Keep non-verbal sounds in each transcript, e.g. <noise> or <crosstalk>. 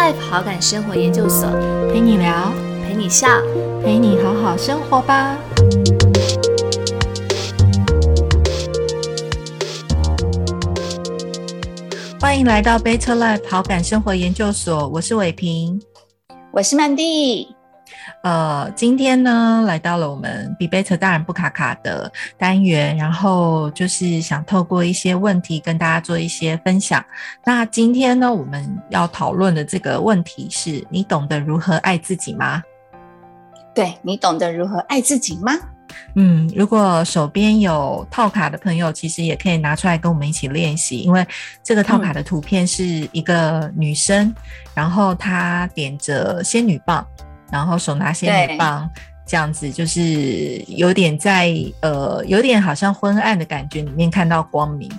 Life 好感生活研究所，陪你聊，陪你笑，陪你好好生活吧。欢迎来到 Better Life 好感生活研究所，我是伟平，我是曼蒂。呃，今天呢，来到了我们比贝特大人不卡卡的单元，然后就是想透过一些问题跟大家做一些分享。那今天呢，我们要讨论的这个问题是：你懂得如何爱自己吗？对你懂得如何爱自己吗？嗯，如果手边有套卡的朋友，其实也可以拿出来跟我们一起练习，因为这个套卡的图片是一个女生，然后她点着仙女棒。然后手拿仙女棒，这样子就是有点在呃，有点好像昏暗的感觉，里面看到光明。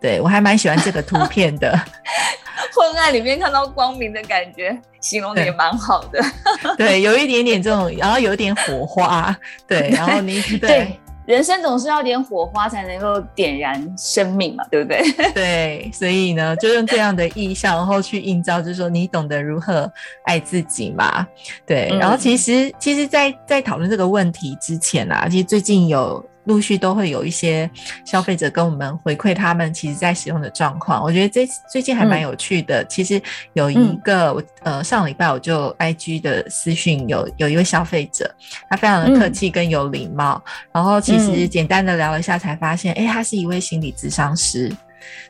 对我还蛮喜欢这个图片的，<laughs> <laughs> 昏暗里面看到光明的感觉，形容的也蛮好的。<laughs> 对，有一点点这种，然后有点火花。对，然后你对。人生总是要点火花才能够点燃生命嘛，对不对？<laughs> <laughs> 对，所以呢，就用这样的意象，然后去映照，就是说你懂得如何爱自己嘛。对，然后其实，其实，在在讨论这个问题之前啊，其实最近有。陆续都会有一些消费者跟我们回馈他们其实在使用的状况，我觉得这最近还蛮有趣的。其实有一个我呃上礼拜我就 I G 的私讯有有一位消费者，他非常的客气跟有礼貌，然后其实简单的聊了一下才发现，哎，他是一位心理咨商师。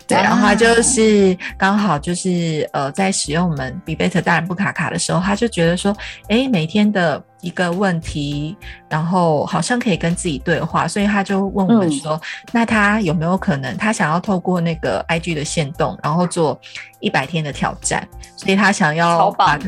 对，然后他就是刚好就是呃，在使用我们比贝特大人不卡卡的时候，他就觉得说，哎，每天的一个问题，然后好像可以跟自己对话，所以他就问我们说，那他有没有可能，他想要透过那个 IG 的线动，然后做一百天的挑战，所以他想要把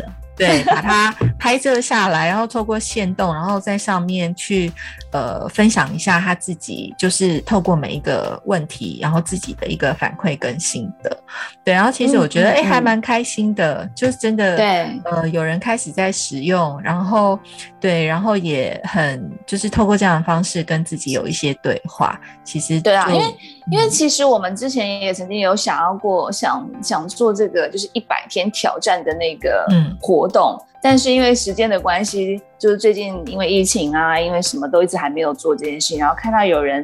对，<laughs> 把它拍摄下来，然后透过线动，然后在上面去呃分享一下他自己，就是透过每一个问题，然后自己的一个反馈跟心得。对，然后其实我觉得哎还蛮开心的，就是真的对，呃有人开始在使用，然后对，然后也很就是透过这样的方式跟自己有一些对话。其实对啊，因为因为其实我们之前也曾经有想要过想想做这个就是一百天挑战的那个活。动，但是因为时间的关系，就是最近因为疫情啊，因为什么都一直还没有做这件事情。然后看到有人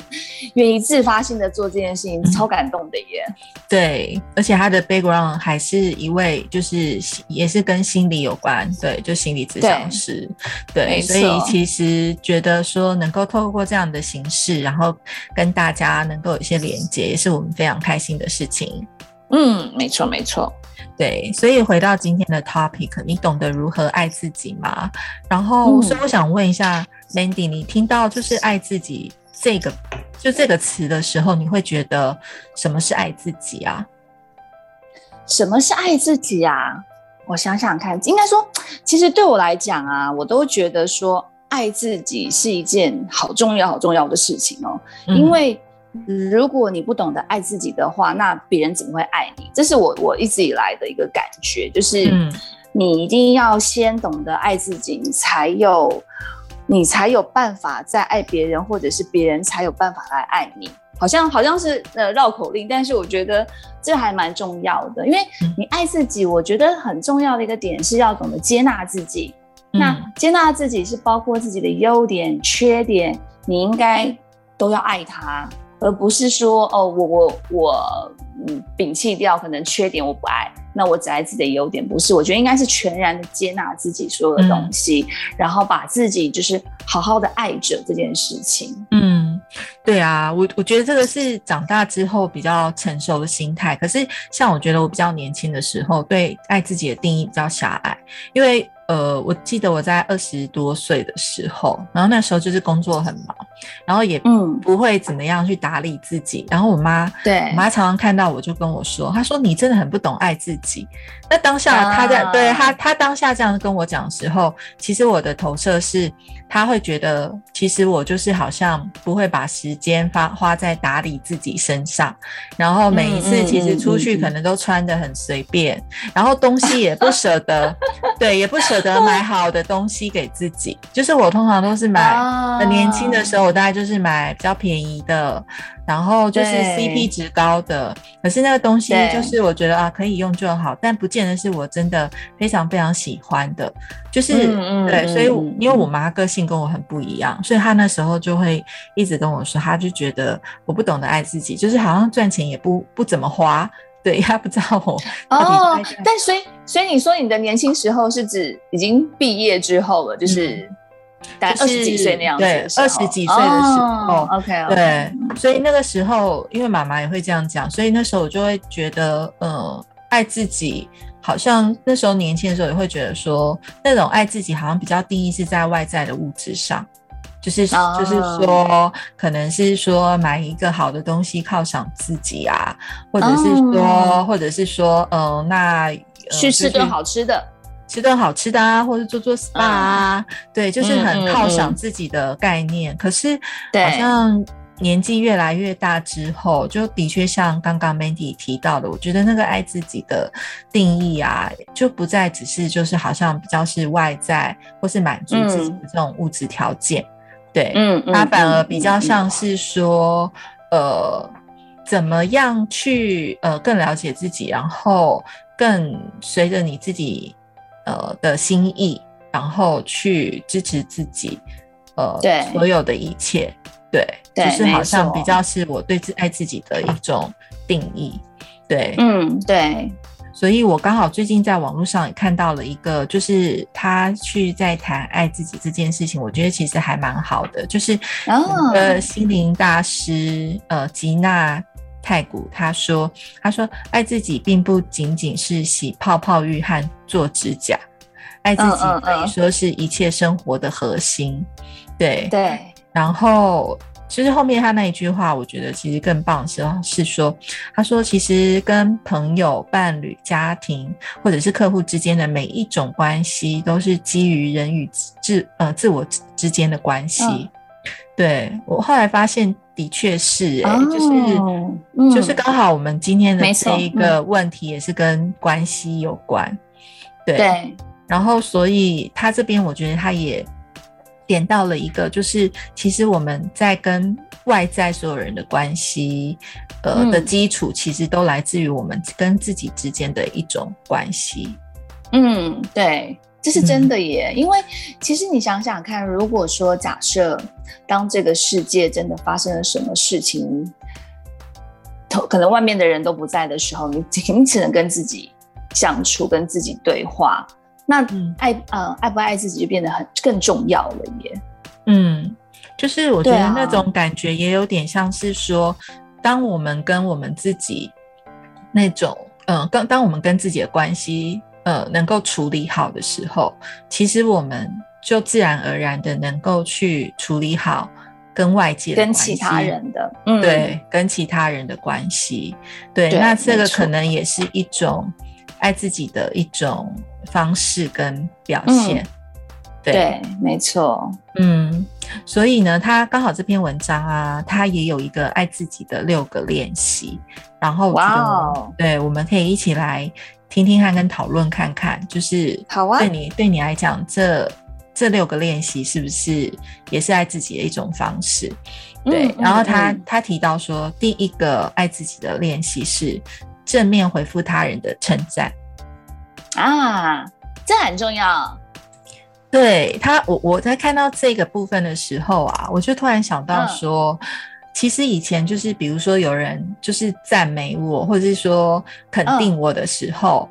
愿意自发性的做这件事情，超感动的耶。对，而且他的 background 还是一位，就是也是跟心理有关，对，就心理咨询师。对，所以其实觉得说能够透过这样的形式，然后跟大家能够有一些连接，也是我们非常开心的事情。嗯，没错，没错。对，所以回到今天的 topic，你懂得如何爱自己吗？然后，所以我想问一下 Mandy，你听到就是爱自己这个就这个词的时候，你会觉得什么是爱自己啊？什么是爱自己啊？我想想看，应该说，其实对我来讲啊，我都觉得说爱自己是一件好重要、好重要的事情哦，因为。如果你不懂得爱自己的话，那别人怎么会爱你？这是我我一直以来的一个感觉，就是你一定要先懂得爱自己，你才有你才有办法再爱别人，或者是别人才有办法来爱你。好像好像是呃绕口令，但是我觉得这还蛮重要的，因为你爱自己，我觉得很重要的一个点是要懂得接纳自己。那接纳自己是包括自己的优点、缺点，你应该都要爱他。而不是说哦，我我我嗯，摒弃掉可能缺点我不爱，那我只爱自己的优点，不是？我觉得应该是全然的接纳自己所有的东西，然后把自己就是好好的爱着这件事情。嗯，对啊，我我觉得这个是长大之后比较成熟的心态。可是像我觉得我比较年轻的时候，对爱自己的定义比较狭隘，因为。呃，我记得我在二十多岁的时候，然后那时候就是工作很忙，然后也嗯不会怎么样去打理自己。然后我妈，对，我妈常常看到我就跟我说，她说你真的很不懂爱自己。那当下她在对她她当下这样跟我讲的时候，其实我的投射是，她会觉得其实我就是好像不会把时间花花在打理自己身上，然后每一次其实出去可能都穿的很随便，然后东西也不舍得，对，也不舍。舍得买好的东西给自己，就是我通常都是买，<laughs> 很年轻的时候我大概就是买比较便宜的，然后就是 CP 值高的。可是那个东西就是我觉得啊，可以用就好，但不见得是我真的非常非常喜欢的。就是对，所以因为我妈个性跟我很不一样，所以她那时候就会一直跟我说，她就觉得我不懂得爱自己，就是好像赚钱也不不怎么花。对，他不知道我哦。但所以，所以你说你的年轻时候是指已经毕业之后了，就是大概二十几岁那样子。对，二十几岁的时候。OK。对，所以那个时候，因为妈妈也会这样讲，所以那时候我就会觉得，呃，爱自己，好像那时候年轻的时候也会觉得说，那种爱自己好像比较定义是在外在的物质上。就是就是说，可能是说买一个好的东西犒赏自己啊，或者是说，或者是说，嗯，那去吃顿好吃的，吃顿好吃的啊，或者做做 SPA 啊，对，就是很犒赏自己的概念。可是好像年纪越来越大之后，就的确像刚刚 Mandy 提到的，我觉得那个爱自己的定义啊，就不再只是就是好像比较是外在或是满足自己的这种物质条件。对，嗯，它反而比较像是说，呃，怎么样去呃更了解自己，然后更随着你自己呃的心意，然后去支持自己，呃，对，所有的一切，对，就是好像比较是我对自爱自己的一种定义，对，嗯，对。所以我刚好最近在网络上也看到了一个，就是他去在谈爱自己这件事情，我觉得其实还蛮好的。就是呃，心灵大师呃吉娜太古他说，他说爱自己并不仅仅是洗泡泡浴和做指甲，爱自己可以说是一切生活的核心。对对，然后。其实后面他那一句话，我觉得其实更棒是是说，他说其实跟朋友、伴侣、家庭或者是客户之间的每一种关系，都是基于人与自呃自我之间的关系。对我后来发现，的确是哎，就是就是刚好我们今天的这一个问题也是跟关系有关。对，然后所以他这边我觉得他也。点到了一个，就是其实我们在跟外在所有人的关系，呃的基础，其实都来自于我们跟自己之间的一种关系。嗯，对，这是真的耶。因为其实你想想看，如果说假设当这个世界真的发生了什么事情，可能外面的人都不在的时候，你仅只能跟自己相处，跟自己对话。那爱呃爱不爱自己就变得很更重要了耶。嗯，就是我觉得那种感觉也有点像是说，当我们跟我们自己那种嗯，跟当我们跟自己的关系呃能够处理好的时候，其实我们就自然而然的能够去处理好跟外界跟其他人的对跟其他人的关系。对，那这个可能也是一种爱自己的一种。方式跟表现，对，没错，嗯，所以呢，他刚好这篇文章啊，他也有一个爱自己的六个练习，然后哇，对，我们可以一起来听听看，跟讨论看看，就是好啊，对你对你来讲，这这六个练习是不是也是爱自己的一种方式？对，然后他他提到说，第一个爱自己的练习是正面回复他人的称赞。啊，这很重要。对他，我我在看到这个部分的时候啊，我就突然想到说，其实以前就是比如说有人就是赞美我，或者是说肯定我的时候，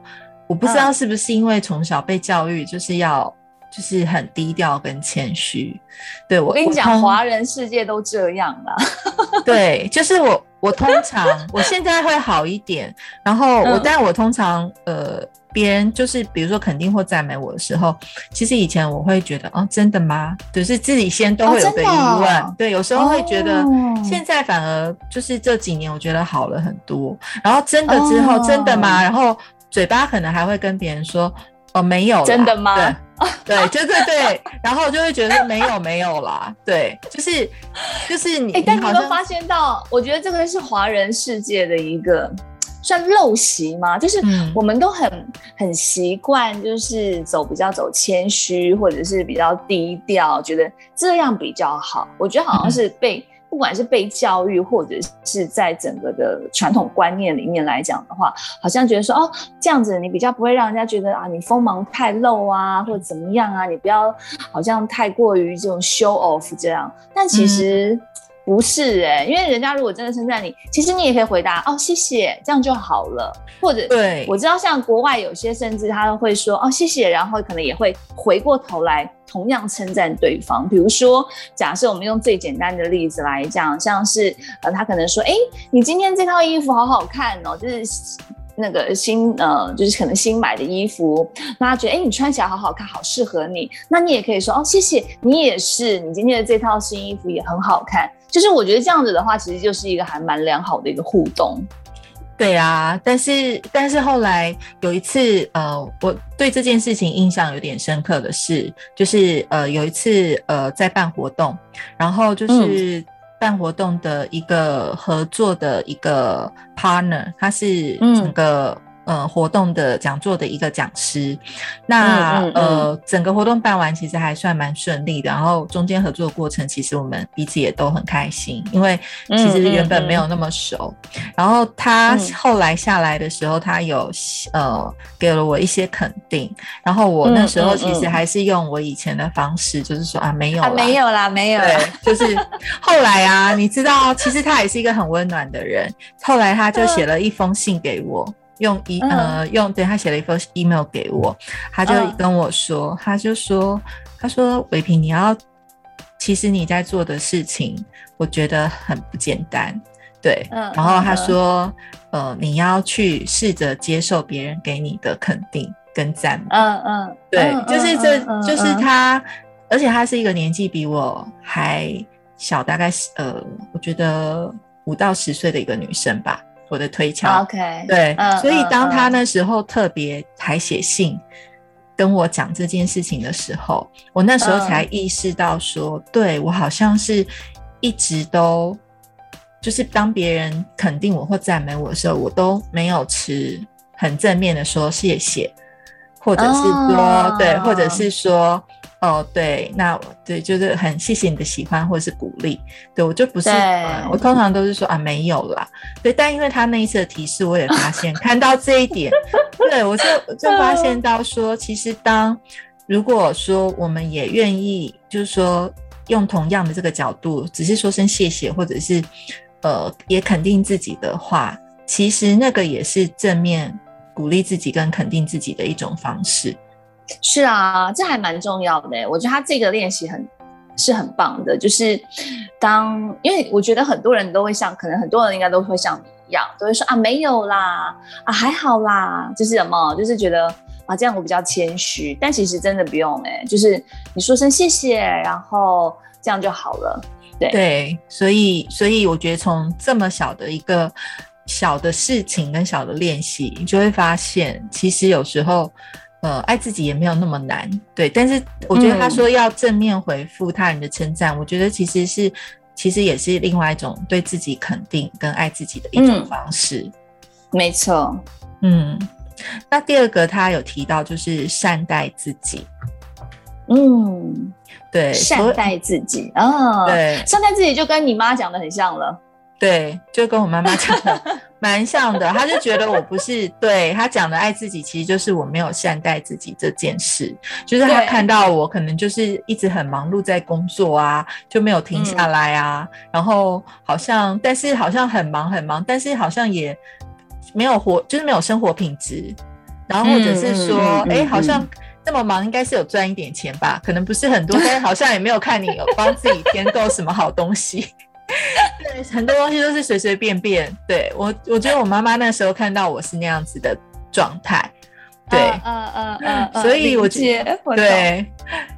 我不知道是不是因为从小被教育就是要就是很低调跟谦虚。对我，跟你讲，华人世界都这样了。<laughs> 对，就是我。我通常我现在会好一点，然后我，但我通常呃，别人就是比如说肯定或赞美我的时候，其实以前我会觉得哦，真的吗？就是自己先都会有个疑问，对，有时候会觉得，现在反而就是这几年我觉得好了很多，然后真的之后真的吗？然后嘴巴可能还会跟别人说哦，没有，真的吗？对，<laughs> 对对对，然后就会觉得没有没有啦，对，就是就是你，哎但你有发现到？我觉得这个是华人世界的一个算陋习吗？就是嗯我们都很很习惯，就是走比较走谦虚，或者是比较低调，觉得这样比较好。我觉得好像是被。不管是被教育，或者是在整个的传统观念里面来讲的话，好像觉得说哦，这样子你比较不会让人家觉得啊，你锋芒太露啊，或者怎么样啊，你不要好像太过于这种 show off 这样。但其实不是哎、因为人家如果真的称赞你，其实你也可以回答哦，谢谢，这样就好了。或者对我知道像国外有些甚至他会说哦谢谢，然后可能也会回过头来同样称赞对方。比如说，假设我们用最简单的例子来讲，像是呃他可能说，哎，你今天这套衣服好好看哦，就是。那个新呃，就是可能新买的衣服，那他觉得哎，你穿起来好好看，好适合你。那你也可以说哦，谢谢你也是，你今天的这套新衣服也很好看。就是我觉得这样子的话，其实就是一个还蛮良好的一个互动。对啊，但是但是后来有一次，呃，我对这件事情印象有点深刻的是，就是呃有一次呃在办活动，然后就是办活动的一个合作的一个 partner，他是整个。呃，活动的讲座的一个讲师，那、嗯嗯嗯。呃，整个活动办完其实还算蛮顺利的，然后中间合作的过程，其实我们彼此也都很开心，因为其实原本没有那么熟。然后他嗯。后来下来的时候，他有呃给了我一些肯定，然后我那时候其实还是用我以前的方式，就是说啊没有啦，啊，没有啦，没有啦。对，就是后来啊，你知道，其实他也是一个很温暖的人。后来他就写了一封信给我，用一嗯。呃用对他写了一封 email 给我，他就嗯跟我说，他就说，他说伟平，你要，其实你在做的事情，我觉得很不简单。对，嗯然后他嗯说，呃，你要去试着接受别人给你的肯定跟赞美。嗯嗯，对，嗯就是这，就是嗯。他，而且他是一个年纪比我还小，大概是呃，我觉得五到十岁的一个女生吧，我的推敲。OK，对，嗯所以当他嗯那时候特别还写信跟我讲这件事情的时候，我那时候才嗯意识到说，对我好像是一直都。就是当别人肯定我或赞美我的时候，我都没有持很正面的说谢谢，或者是说、哦对，或者是说哦对，那对就是很谢谢你的喜欢或者是鼓励，对我就不是，呃我通常都是说啊没有啦，对，但因为他那一次的提示，我也发现 <laughs> 看到这一点，对我就就发现到说，其实当如果说我们也愿意，就是说用同样的这个角度，只是说声谢谢，或者是呃也肯定自己的话，其实那个也是正面鼓励自己跟肯定自己的一种方式。是啊，这还蛮重要的。我觉得他这个练习很是很棒的，就是当因为我觉得很多人都会像，可能很多人应该都会像你一样，都会说啊没有啦，啊还好啦，就是什么，就是觉得啊这样我比较谦虚，但其实真的不用哎、就是你说声谢谢，然后这样就好了。对对，所以所以我觉得从这么小的一个小的事情跟小的练习，你就会发现，其实有时候。呃，爱自己也没有那么难，对。但是我觉得他说要正面回复他人的称赞，我觉得其实是，其实也是另外一种对自己肯定跟爱自己的一种嗯方式。没错，嗯，那第二个他有提到就是善待自己，嗯，对，善待自己哦，对善待自己就跟你妈讲的很像了。对，就跟我妈妈讲的蛮像的。她就觉得我不是对她讲的爱自己，其实就是我没有善待自己这件事。就是她看到我可能就是一直很忙碌在工作啊，就没有停下来啊。然后好像，但是好像很忙很忙，但是好像也没有活，就是没有生活品质。然后或者是说，哎、好像。这么忙，应该是有赚一点钱吧？可能不是很多，但是好像也没有看你有帮自己添购什么好东西。<laughs> 对，很多东西都是随随便便。对我，我觉得我妈妈那时候看到我是那样子的状态，对，嗯嗯嗯嗯，所以我对，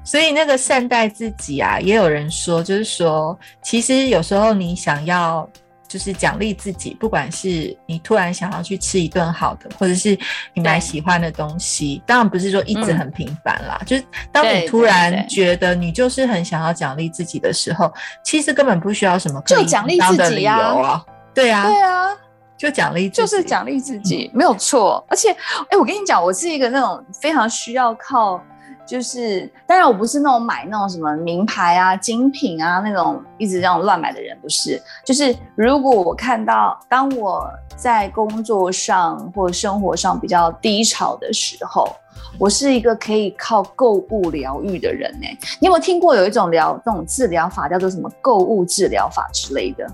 所以那个善待自己啊，也有人说，就是说，其实有时候你想要。就是奖励自己，不管是你突然想要去吃一顿好的，或者是你买喜欢的东西，当然不是说一直嗯很频繁啦。就是当你突然觉得你就是很想要奖励自己的时候，其实根本不需要什么就奖励当的理由自己呀啊。对啊，对啊，就奖励，就是奖励自己，没有错。而且，哎，我跟你讲，我是一个那种非常需要靠。就是，当然我不是那种买那种什么名牌啊、精品啊那种一直这样乱买的人，不是。就是如果我看到，当我在工作上或生活上比较低潮的时候，我是一个可以靠购物疗愈的人呢。你有没有听过有一种疗那种治疗法叫做什么购物治疗法之类的？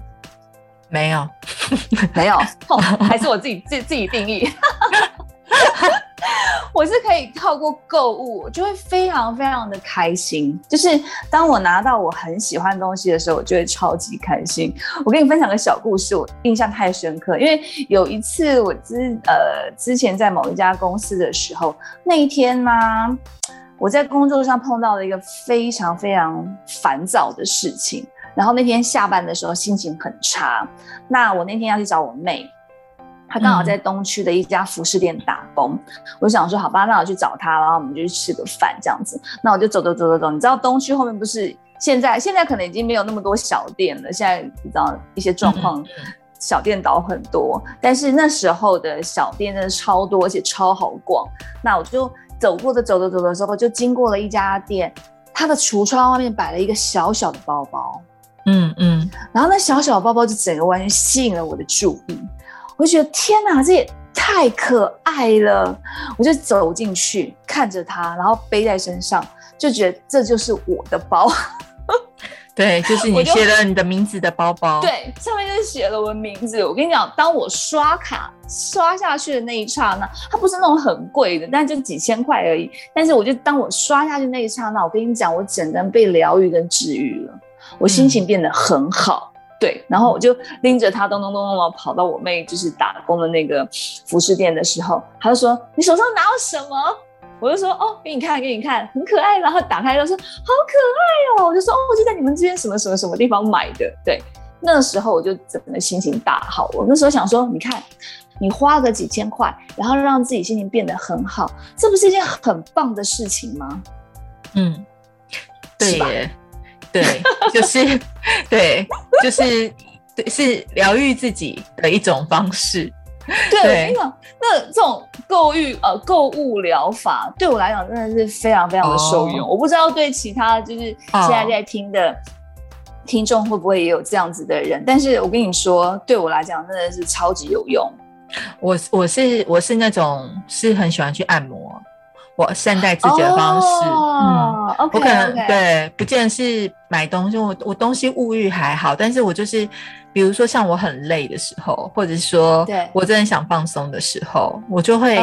没有，没有，<laughs> 还是我自己自自己定义。<laughs> 我是可以透过购物，我就会非常非常的开心。就是当我拿到我很喜欢东西的时候，我就会超级开心。我跟你分享个小故事，我印象太深刻。因为有一次我之呃之前在某一家公司的时候，那一天呢，我在工作上碰到了一个非常非常烦躁的事情。然后那天下班的时候心情很差。那我那天要去找我妹。他刚好在东区的一家服饰店打工，我想说，好吧，那我去找他，然后我们就去吃个饭这样子。那我就走走走走走，你知道东区后面不是现在现在可能已经没有那么多小店了，现在你知道一些状况，小店倒很多，但是那时候的小店真的超多，而且超好逛。那我就走过的走着走的时候，就经过了一家店，它的橱窗外面摆了一个小小的包包，嗯嗯，然后那小小的包包就整个完全吸引了我的注意。我就觉得天哪，这也太可爱了！我就走进去看着它，然后背在身上，就觉得这就是我的包。对，<laughs> 就是你写了你的名字的包包。对，上面就写了我的名字。我跟你讲，当我刷卡刷下去的那一刹那，它不是那种很贵的，但就几千块而已。但是我就当我刷下去那一刹那，我跟你讲，我整个人被疗愈跟治愈了，我心情变得很好。对，然后我就拎着它咚咚咚咚咚跑到我妹就是打工的那个服饰店的时候，她就说：“你手上拿有什么？”我就说：“哦，给你看，给你看，很可爱。”然后打开就说：“好可爱哦！”我就说：“哦，我就在你们这边什么什么什么地方买的。”对，那时候我就整个心情大好。我那时候想说：“你看，你花个几千块，然后让自己心情变得很好，这不是一件很棒的事情吗？”嗯，对。对，就是对，就是对，是疗愈自己的一种方式。对，那那这种购物呃购物疗法，对我来讲真的是非常非常的受用。我不知道对其他就是现在在听的听众会不会也有这样子的人，但是我跟你说，对我来讲真的是超级有用。我我是我是那种是很喜欢去按摩。我善待自己的方式，嗯，我可能对，不见是买东西，我我东西物欲还好，但是我就是，比如说像我很累的时候，或者说我真的想放松的时候，我就会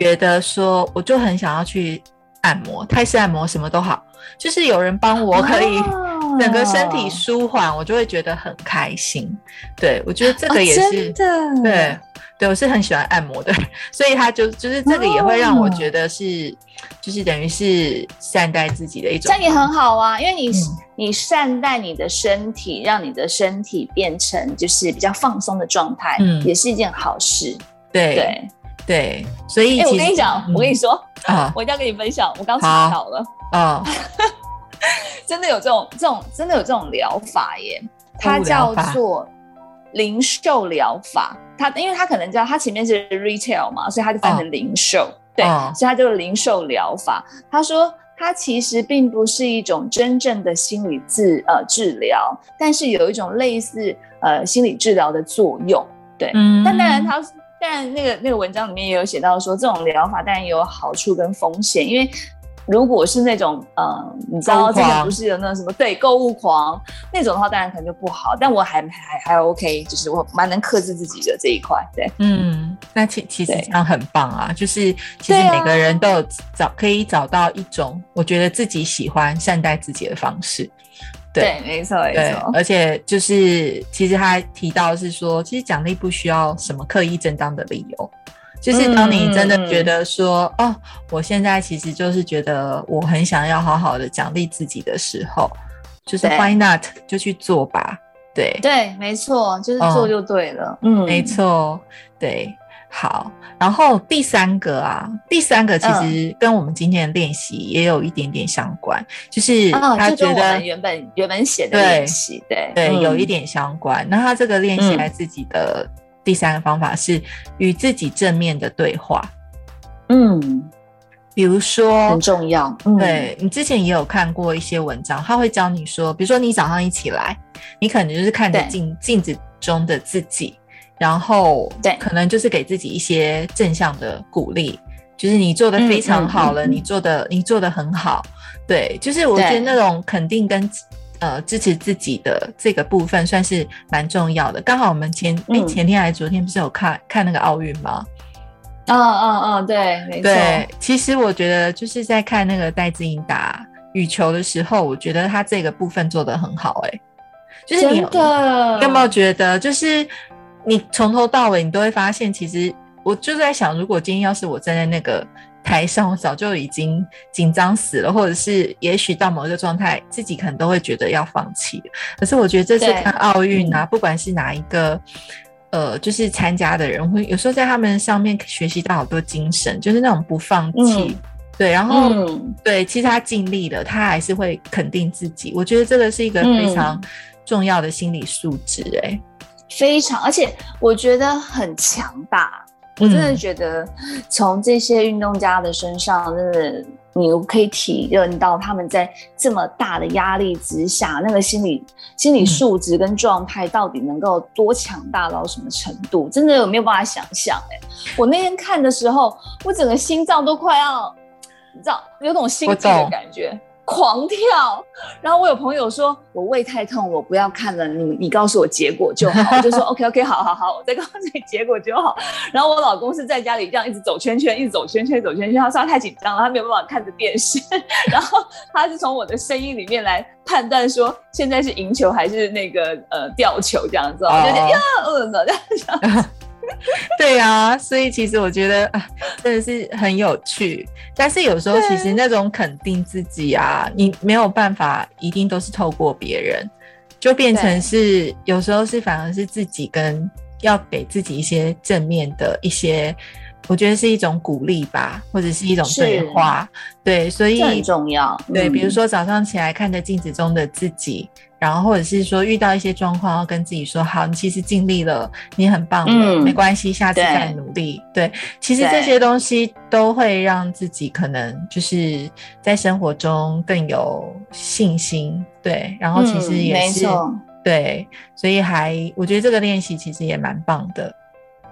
觉得说，我就很想要去按摩，泰式按摩什么都好，就是有人帮我可以 <laughs> 整个身体舒缓，我就会觉得很开心。对我觉得这个也是对。对，我是很喜欢按摩的，所以他就就是这个也会让我觉得是，就是等于是善待自己的一种。这样也很好啊，因为你你善待你的身体，让你的身体变成就是比较放松的状态，嗯，也是一件好事。对对对，所以我跟你讲，我跟你说啊，我一定要跟你分享，我刚查到了啊，<laughs> 真的有这种这种真的有这种疗法耶，它叫做。零售疗法，他因为他可能叫他前面是 retail 嘛，所以他就翻成零售，对，所以他就是零售疗法。他说，它其实并不是一种真正的心理治呃治疗，但是有一种类似呃心理治疗的作用，对。但当然，它但那个那个文章里面也有写到说，这种疗法当然也有好处跟风险，因为。如果是那种，嗯，你知道这个不是有那什么对购物狂那种的话，当然可能就不好。但我还还还 OK，就是我蛮能克制自己的这一块。对，嗯，那其其实这样很棒啊，就是其实每个人都有找可以找到一种我觉得自己喜欢善待自己的方式。对，没错，没错。而且就是其实他提到是说，其实奖励不需要什么刻意正当的理由。就是当你真的觉得说，哦，我现在其实就是觉得我很想要好好的奖励自己的时候，就是 Why not 就去做吧。对对，没错，就是做就对了。嗯，没错，对，好。然后第三个啊，第三个其实跟我们今天的练习也有一点点相关，就是他觉得原本原本写的练习，对对，有一点相关。那他这个练习来自己的。第三个方法是与自己正面的对话。嗯，比如说很重要。嗯。对你之前也有看过一些文章，他会教你说，比如说你早上一起来，你可能就是看着镜镜子中的自己，然后对。可能就是给自己一些正向的鼓励，就是你做的非常好了，嗯嗯嗯。你做的你做的很好，对，就是我觉得那种肯定跟呃支持自己的这个部分算是蛮重要的。刚好我们前哎、嗯前天还是昨天不是有看看那个奥运吗？嗯嗯嗯，对，没错。对，其实我觉得就是在看那个戴资颖打羽球的时候，我觉得他这个部分做得很好、欸，就是你真的，你有没有觉得，就是你从头到尾，你都会发现，其实我就在想，如果今天要是我站在那个台上，我早就已经紧张死了，或者是也许到某一个状态，自己可能都会觉得要放弃。可是我觉得这次看奥运啊，不管是哪一个。呃，就是参加的人会有时候在他们上面学习到好多精神，就是那种不放弃，嗯对，然后、嗯，对，其实他尽力了，他还是会肯定自己。我觉得这个是一个非常嗯重要的心理素质、哎、非常，而且我觉得很强大。我真的嗯觉得从这些运动家的身上，真的你可以体认到他们在这么大的压力之下，那个心理心理素质跟状态到底能够多强大到什么程度，真的没有办法想象。哎，我那天看的时候，我整个心脏都快要，你知道，有种心悸的感觉。狂跳，然后我有朋友说我胃太痛，我不要看了，你你告诉我结果就好，<laughs> 我就说 OK OK 好好好，我再告诉你结果就好。<laughs> 然后我老公是在家里这样一直走圈圈，一直走圈圈，走圈圈，他说他太紧张了，他没有办法看着电视，<laughs> 然后他是从我的声音里面来判断说现在是赢球还是那个呃吊球这样子，我就觉得哦呀嗯的这样，<laughs> 对啊，所以其实我觉得啊，真的是很有趣。但是有时候其实那种肯定自己啊，你没有办法一定都是透过别人，就变成是有时候是反而是自己跟要给自己一些正面的一些。我觉得是一种鼓励吧，或者是一种对话，对，所以很重要。对，嗯比如说早上起来看着镜子中的自己，然后或者是说遇到一些状况，要跟自己说好，你其实尽力了，你很棒了，嗯没关系，下次再努力。对，其实这些东西都会让自己可能就是在生活中更有信心。对，然后其实嗯也是、对，所以还我觉得这个练习其实也蛮棒的。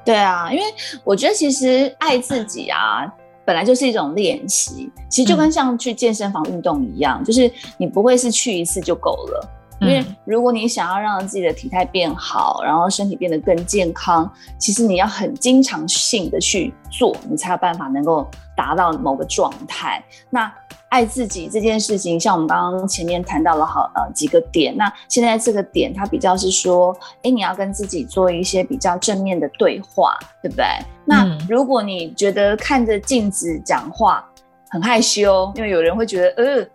对啊，因为我觉得其实爱自己啊，本来就是一种练习，其实就跟像去健身房运动一样，就是你不会是去一次就够了。因为嗯如果你想要让自己的体态变好，然后身体变得更健康，其实你要很经常性的去做，你才有办法能够达到某个状态。那爱自己这件事情，像我们刚刚前面谈到了好呃几个点，那现在这个点它比较是说，哎，你要跟自己做一些比较正面的对话，对不对？那嗯如果你觉得看着镜子讲话很害羞，因为有人会觉得呃。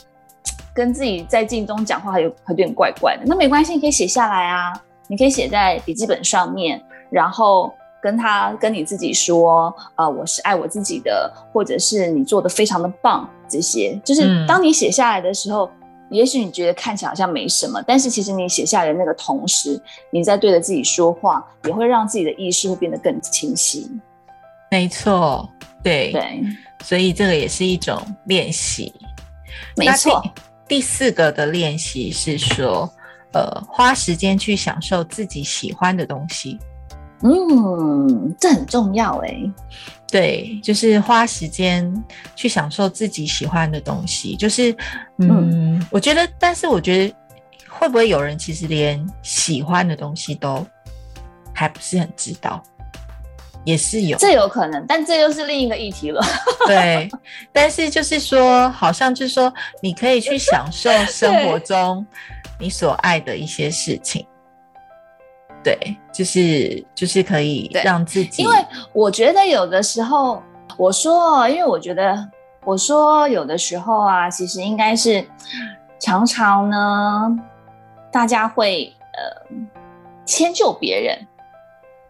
跟自己在镜中讲话有有点怪怪的，那没关系，你可以写下来啊，你可以写在笔记本上面，然后跟他跟你自己说，呃，我是爱我自己的，或者是你做的非常的棒，这些。就是嗯。当你写下来的时候，也许你觉得看起来好像没什么，但是其实你写下来的那个同时，你在对着自己说话，也会让自己的意识会变得更清晰。没错，对，对，所以这个也是一种练习。没错第。四个的练习是说，呃，花时间去享受自己喜欢的东西。嗯，这很重要哎、对，就是花时间去享受自己喜欢的东西。就是，嗯，我觉得，但是我觉得，会不会有人其实连喜欢的东西都还不是很知道？也是有，这有可能，但这又是另一个议题了。<laughs> 对，但是就是说，好像就是说，你可以去享受生活中 <laughs> 你所爱的一些事情。对，就是就是可以让自己，因为我觉得有的时候，我说，因为我觉得，我说有的时候啊，其实应该是常常呢，大家会呃迁就别人。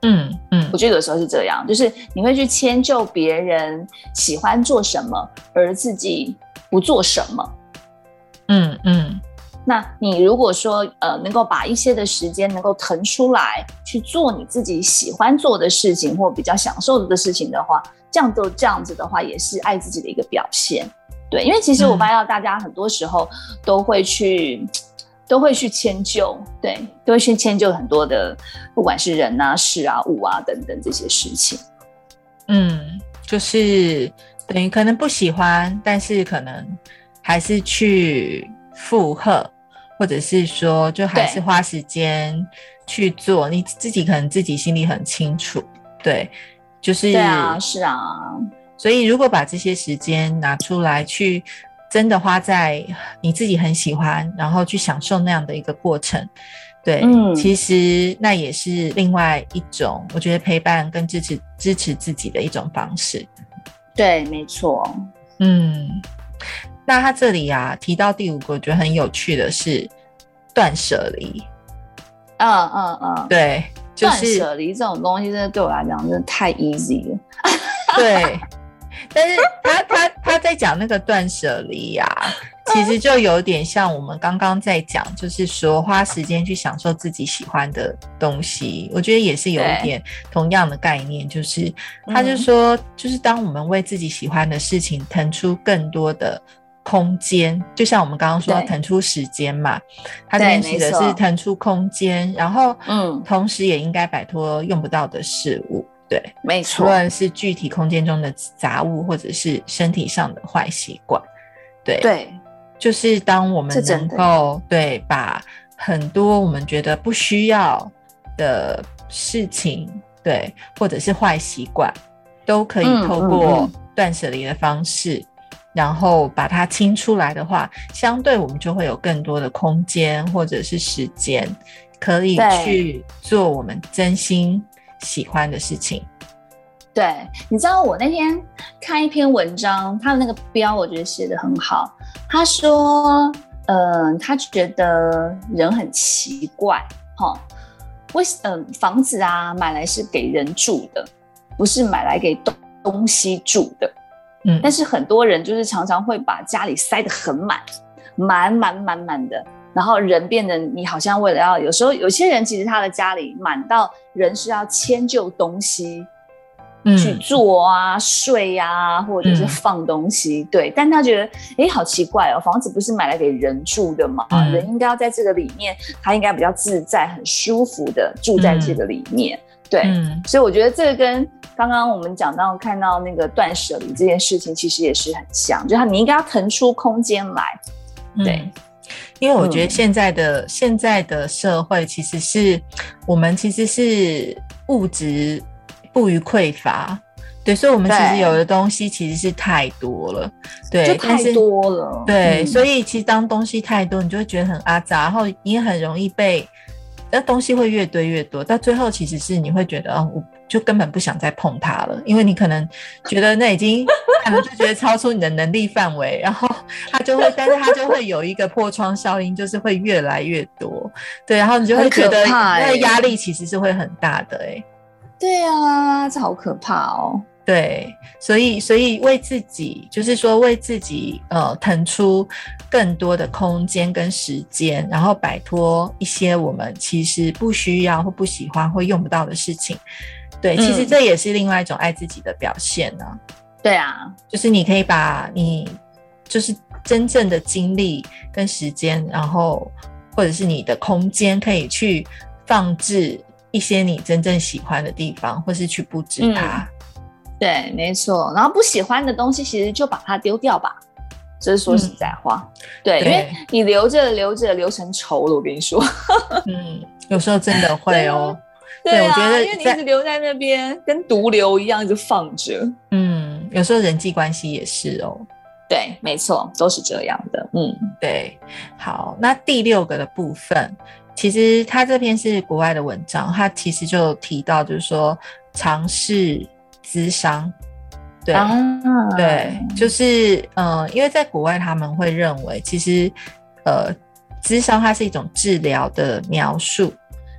嗯嗯我觉得有时候是这样，就是你会去迁就别人喜欢做什么，而自己不做什么。嗯嗯，那你如果说呃能够把一些的时间能够腾出来去做你自己喜欢做的事情或比较享受的事情的话，这样都这样子的话，也是爱自己的一个表现。对，因为其实我发现大家很多时候都会去都会去迁就，对，都会去迁就很多的，不管是人啊、事啊、物啊等等这些事情。嗯，就是等于可能不喜欢，但是可能还是去附和。或者是说，就还是花时间去做，你自己可能自己心里很清楚，对，就是对啊，是啊，所以如果把这些时间拿出来，去真的花在你自己很喜欢，然后去享受那样的一个过程，对，嗯，其实那也是另外一种，我觉得陪伴跟支持支持自己的一种方式，对，没错，嗯。那他这里啊提到第五个，我觉得很有趣的是断舍离。嗯嗯嗯，对，断舍离这种东西，真的对我来讲真的太 easy 了。对，但是他他他在讲那个断舍离呀，<laughs> 其实就有点像我们刚刚在讲，就是说花时间去享受自己喜欢的东西。我觉得也是有一点同样的概念，就是他就说，就是当我们为自己喜欢的事情腾出更多的。空间就像我们刚刚说腾出时间嘛，他这边写的是腾出空间，然后嗯，同时也应该摆脱用不到的事物，对，没错，无论是具体空间中的杂物，或者是身体上的坏习惯，对。对，就是当我们能够对把很多我们觉得不需要的事情，对，或者是坏习惯，都可以透过断舍离的方式。然后把它清出来的话，相对我们就会有更多的空间或者是时间，可以去做我们真心喜欢的事情。对，你知道我那天看一篇文章，他的那个标我觉得写的很好。他说，嗯，他觉得人很奇怪，哈，为嗯房子啊买来是给人住的，不是买来给东东西住的。嗯，但是很多人就是常常会把家里塞得很满，满满满满的，然后人变得你好像为了要，有时候有些人其实他的家里满到人是要迁就东西，去做啊、睡呀，或者是放东西，对。但他觉得，哎，好奇怪哦，房子不是买来给人住的吗？人应该要在这个里面，他应该比较自在、很舒服的住在这个里面。对，所以我觉得这个跟刚刚我们讲到看到那个断舍离这件事情，其实也是很像，就是你应该要腾出空间来。对，因为我觉得现在的现在的社会，其实是我们其实是物质不予匮乏，对，所以我们其实有的东西其实是太多了，对，太多了，对，所以其实当东西太多，你就会觉得很阿杂，然后也很容易被。那东西会越堆越多，到最后其实是你会觉得，哦，我就根本不想再碰它了，因为你可能觉得那已经可能就觉得超出你的能力范围，然后他就会，但是他就会有一个破窗效应，就是会越来越多，对，然后你就会觉得那个压力其实是会很大的，哎，对啊，这好可怕哦。对，所以所以为自己，就是说为自己呃腾出更多的空间跟时间，然后摆脱一些我们其实不需要或不喜欢或用不到的事情。对，其实这也是另外一种爱自己的表现呢。对啊，就是你可以把你就是真正的精力跟时间，然后或者是你的空间，可以去放置一些你真正喜欢的地方，或是去布置它。对，没错。然后不喜欢的东西，其实就把它丢掉吧。这是说实在话。对，因为你留着留着留成仇了。我跟你说，<laughs> 嗯，有时候真的会哦。对，我觉得因为你一直留在那边，跟毒瘤一样，一直放着。嗯，有时候人际关系也是哦。对，没错，都是这样的。嗯，对。好，那第六个的部分，其实他这篇是国外的文章，他其实就提到，就是说尝试。咨商，对对，就是呃，因为在国外他们会认为，其实呃，智商它是一种治疗的描述，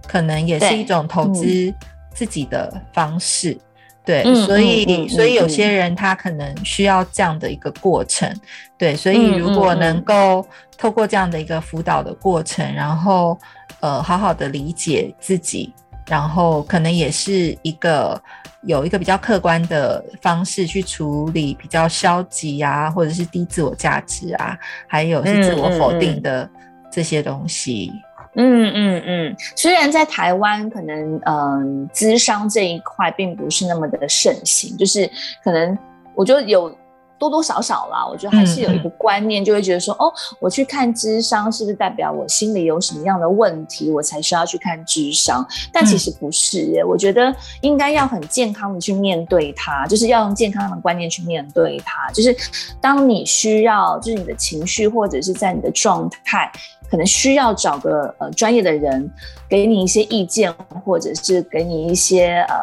可能也是一种投资自己的方式。对，所以所以有些人他可能需要这样的一个过程，对，所以如果能够透过这样的一个辅导的过程，然后呃好好的理解自己，然后可能也是一个有一个比较客观的方式去处理比较消极啊，或者是低自我价值啊，还有是自我否定的这些东西。嗯嗯嗯，虽然在台湾可能嗯，资商这一块并不是那么的盛行，就是可能我觉得有多多少少啦，我觉得还是有一个观念，就会觉得说，哦，我去看智商是不是代表我心里有什么样的问题，我才需要去看智商？但其实不是耶，我觉得应该要很健康的去面对它，就是要用健康的观念去面对它，就是当你需要，就是你的情绪或者是在你的状态。可能需要找个呃专业的人给你一些意见，或者是给你一些呃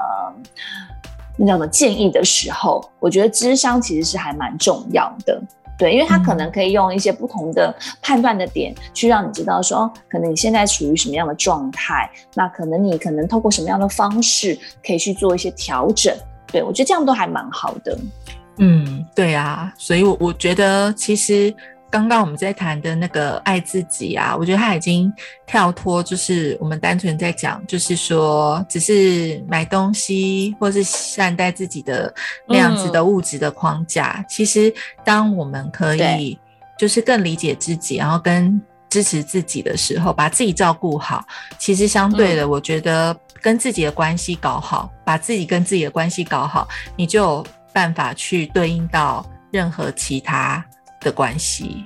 那叫什么建议的时候，我觉得智商其实是还蛮重要的，对，因为他可能可以用一些不同的判断的点去让你知道说，可能你现在处于什么样的状态，那可能你可能透过什么样的方式可以去做一些调整，对我觉得这样都还蛮好的。嗯，对啊，所以我我觉得其实。刚刚我们在谈的那个爱自己啊，我觉得他已经跳脱，就是我们单纯在讲，就是说只是买东西或是善待自己的那样子的物质的框架。其实，当我们可以就是更理解自己，然后跟支持自己的时候，把自己照顾好，其实相对的，我觉得跟自己的关系搞好，把自己跟自己的关系搞好，你就有办法去对应到任何其他。的关系，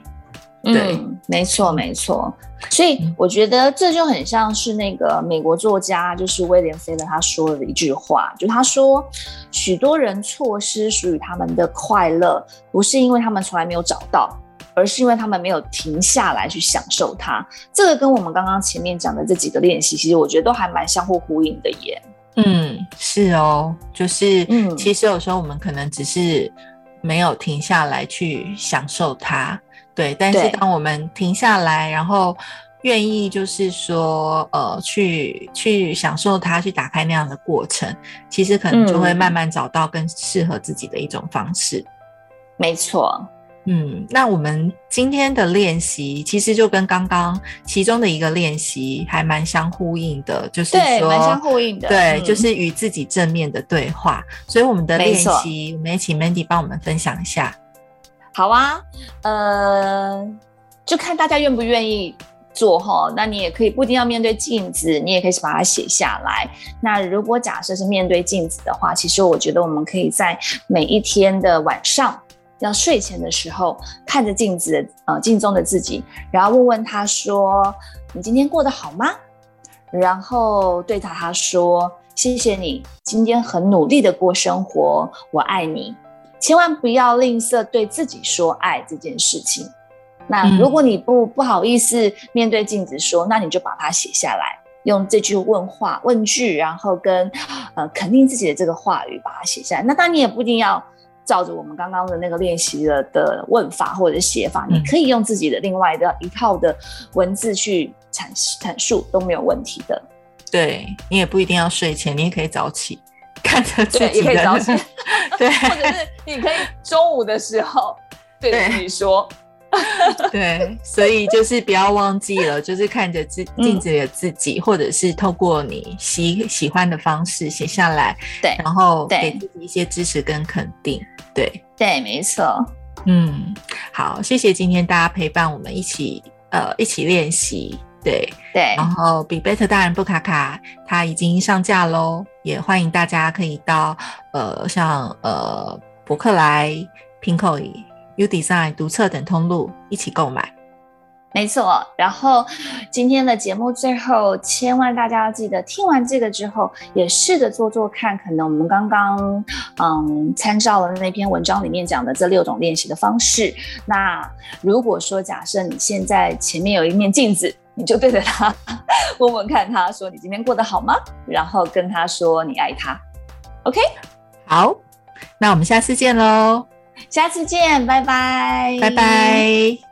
对，没错，没错。所以我觉得这就很像是那个美国作家，就是威廉菲勒他说的一句话，就他说，许多人错失属于他们的快乐，不是因为他们从来没有找到，而是因为他们没有停下来去享受它。这个跟我们刚刚前面讲的这几个练习，其实我觉得都还蛮相互呼应的耶。嗯，是哦，就是，嗯，其实有时候我们可能只是。没有停下来去享受它，对。但是当我们停下来，然后愿意就是说，呃，去去享受它，去打开那样的过程，其实可能就会慢慢找到更适合自己的一种方式。没错。嗯，那我们今天的练习其实就跟刚刚其中的一个练习还蛮相呼应的，就是说蛮相呼应的，对，就是与自己正面的对话。所以我们的练习，我们也请 Mandy 帮我们分享一下。好啊，呃，就看大家愿不愿意做哈。那你也可以不一定要面对镜子，你也可以把它写下来。那如果假设是面对镜子的话，其实我觉得我们可以在每一天的晚上。要睡前的时候，看着镜子，呃，镜中的自己，然后问问他说：“你今天过得好吗？”然后对他他说：“谢谢你今天很努力的过生活，我爱你。”千万不要吝啬对自己说爱这件事情。那如果你不不好意思面对镜子说，那你就把它写下来，用这句问话问句，然后跟呃肯定自己的这个话语把它写下来。那当然你也不一定要。照着我们刚刚的那个练习的的问法或者写法，你可以用自己的另外的一套的文字去阐阐述都没有问题的。对你也不一定要睡前，你也可以早起 <laughs> 看着自己，也可以早起，<laughs> 对，或者是你可以中午的时候对自己说。<laughs> 对，所以就是不要忘记了，就是看着自镜子里的自己，或者是透过你喜喜欢的方式写下来，对，然后给自己一些支持跟肯定，对，对，没错，嗯，好，谢谢今天大家陪伴我们一起，呃，一起练习，对，对，然后比贝特大人布卡卡他已经上架喽，也欢迎大家可以到呃，像呃博客来、拼口。U Design 读册等通路一起购买，没错。然后今天的节目最后，千万大家要记得，听完这个之后，也试着做做看。可能我们刚刚嗯参照了那篇文章里面讲的这六种练习的方式。那如果说假设你现在前面有一面镜子，你就对着它 <laughs> 问问看，他说你今天过得好吗？然后跟他说你爱他。OK，好，那我们下次见喽。下次见，拜拜，拜拜。